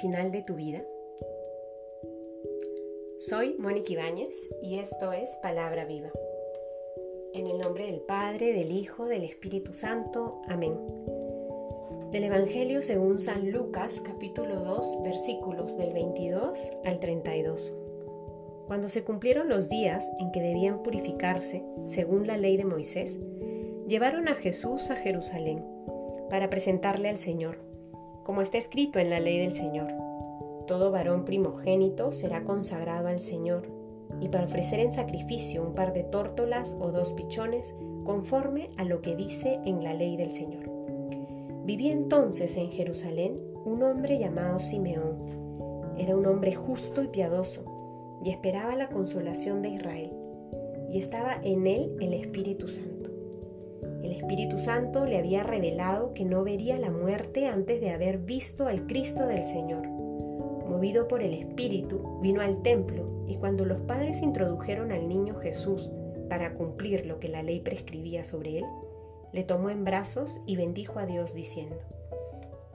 final de tu vida? Soy Mónica Ibáñez y esto es Palabra Viva. En el nombre del Padre, del Hijo, del Espíritu Santo. Amén. Del Evangelio según San Lucas, capítulo 2, versículos del 22 al 32. Cuando se cumplieron los días en que debían purificarse, según la ley de Moisés, llevaron a Jesús a Jerusalén para presentarle al Señor, como está escrito en la ley del Señor. Todo varón primogénito será consagrado al Señor, y para ofrecer en sacrificio un par de tórtolas o dos pichones, conforme a lo que dice en la ley del Señor. Vivía entonces en Jerusalén un hombre llamado Simeón. Era un hombre justo y piadoso, y esperaba la consolación de Israel, y estaba en él el Espíritu Santo. El Espíritu Santo le había revelado que no vería la muerte antes de haber visto al Cristo del Señor. Movido por el Espíritu, vino al templo, y cuando los padres introdujeron al niño Jesús para cumplir lo que la ley prescribía sobre él, le tomó en brazos y bendijo a Dios diciendo,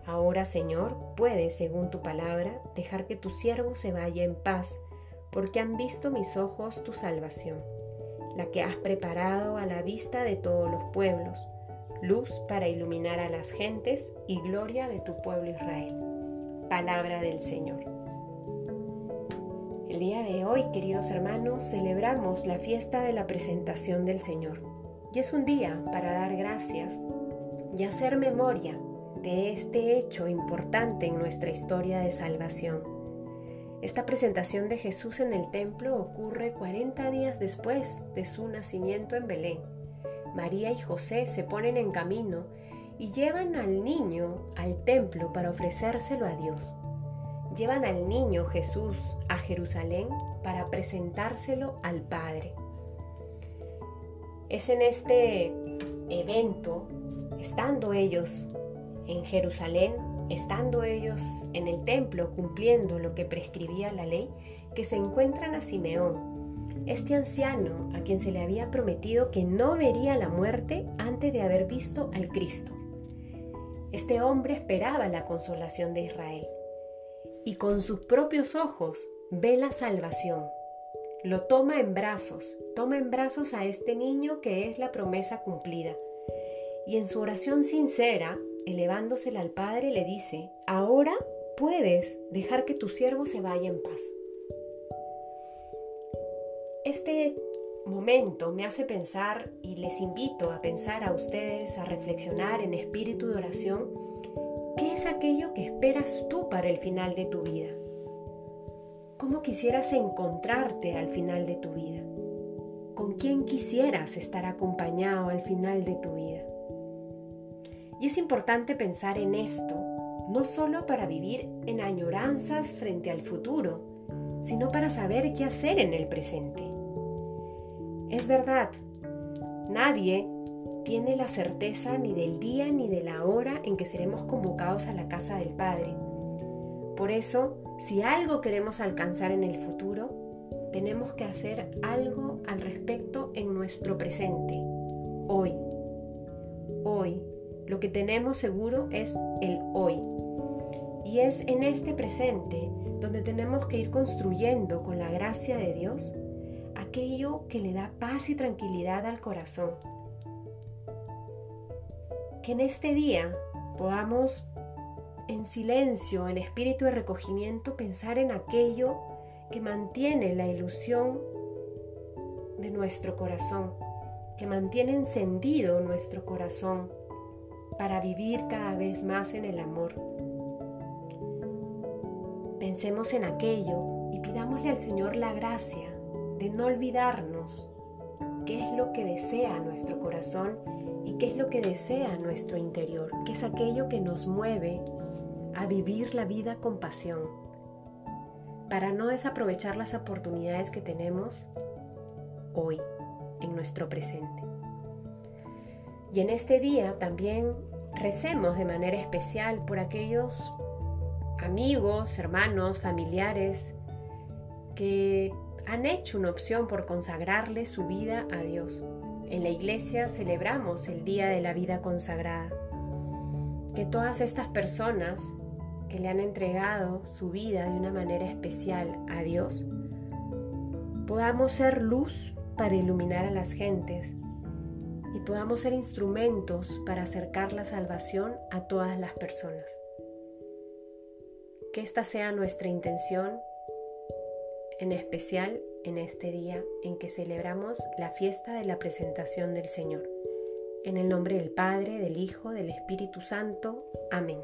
Ahora, Señor, puedes, según tu palabra, dejar que tu siervo se vaya en paz, porque han visto mis ojos tu salvación, la que has preparado a la vista de todos los pueblos, luz para iluminar a las gentes y gloria de tu pueblo Israel. Palabra del Señor. El día de hoy, queridos hermanos, celebramos la fiesta de la presentación del Señor y es un día para dar gracias y hacer memoria de este hecho importante en nuestra historia de salvación. Esta presentación de Jesús en el templo ocurre 40 días después de su nacimiento en Belén. María y José se ponen en camino y llevan al niño al templo para ofrecérselo a Dios. Llevan al niño Jesús a Jerusalén para presentárselo al Padre. Es en este evento, estando ellos en Jerusalén, estando ellos en el templo cumpliendo lo que prescribía la ley, que se encuentran a Simeón, este anciano a quien se le había prometido que no vería la muerte antes de haber visto al Cristo. Este hombre esperaba la consolación de Israel y con sus propios ojos ve la salvación. Lo toma en brazos, toma en brazos a este niño que es la promesa cumplida. Y en su oración sincera, elevándosela al Padre, le dice, ahora puedes dejar que tu siervo se vaya en paz. Este momento me hace pensar y les invito a pensar a ustedes, a reflexionar en espíritu de oración, ¿qué es aquello que esperas tú para el final de tu vida? ¿Cómo quisieras encontrarte al final de tu vida? ¿Con quién quisieras estar acompañado al final de tu vida? Es importante pensar en esto, no solo para vivir en añoranzas frente al futuro, sino para saber qué hacer en el presente. Es verdad, nadie tiene la certeza ni del día ni de la hora en que seremos convocados a la casa del Padre. Por eso, si algo queremos alcanzar en el futuro, tenemos que hacer algo al respecto en nuestro presente, hoy. Hoy, lo que tenemos seguro es el hoy. Y es en este presente donde tenemos que ir construyendo con la gracia de Dios aquello que le da paz y tranquilidad al corazón. Que en este día podamos en silencio, en espíritu de recogimiento, pensar en aquello que mantiene la ilusión de nuestro corazón, que mantiene encendido nuestro corazón para vivir cada vez más en el amor. Pensemos en aquello y pidámosle al Señor la gracia de no olvidarnos qué es lo que desea nuestro corazón y qué es lo que desea nuestro interior, qué es aquello que nos mueve a vivir la vida con pasión, para no desaprovechar las oportunidades que tenemos hoy, en nuestro presente. Y en este día también recemos de manera especial por aquellos amigos, hermanos, familiares que han hecho una opción por consagrarle su vida a Dios. En la iglesia celebramos el Día de la Vida Consagrada. Que todas estas personas que le han entregado su vida de una manera especial a Dios, podamos ser luz para iluminar a las gentes y podamos ser instrumentos para acercar la salvación a todas las personas. Que esta sea nuestra intención, en especial en este día en que celebramos la fiesta de la presentación del Señor. En el nombre del Padre, del Hijo, del Espíritu Santo. Amén.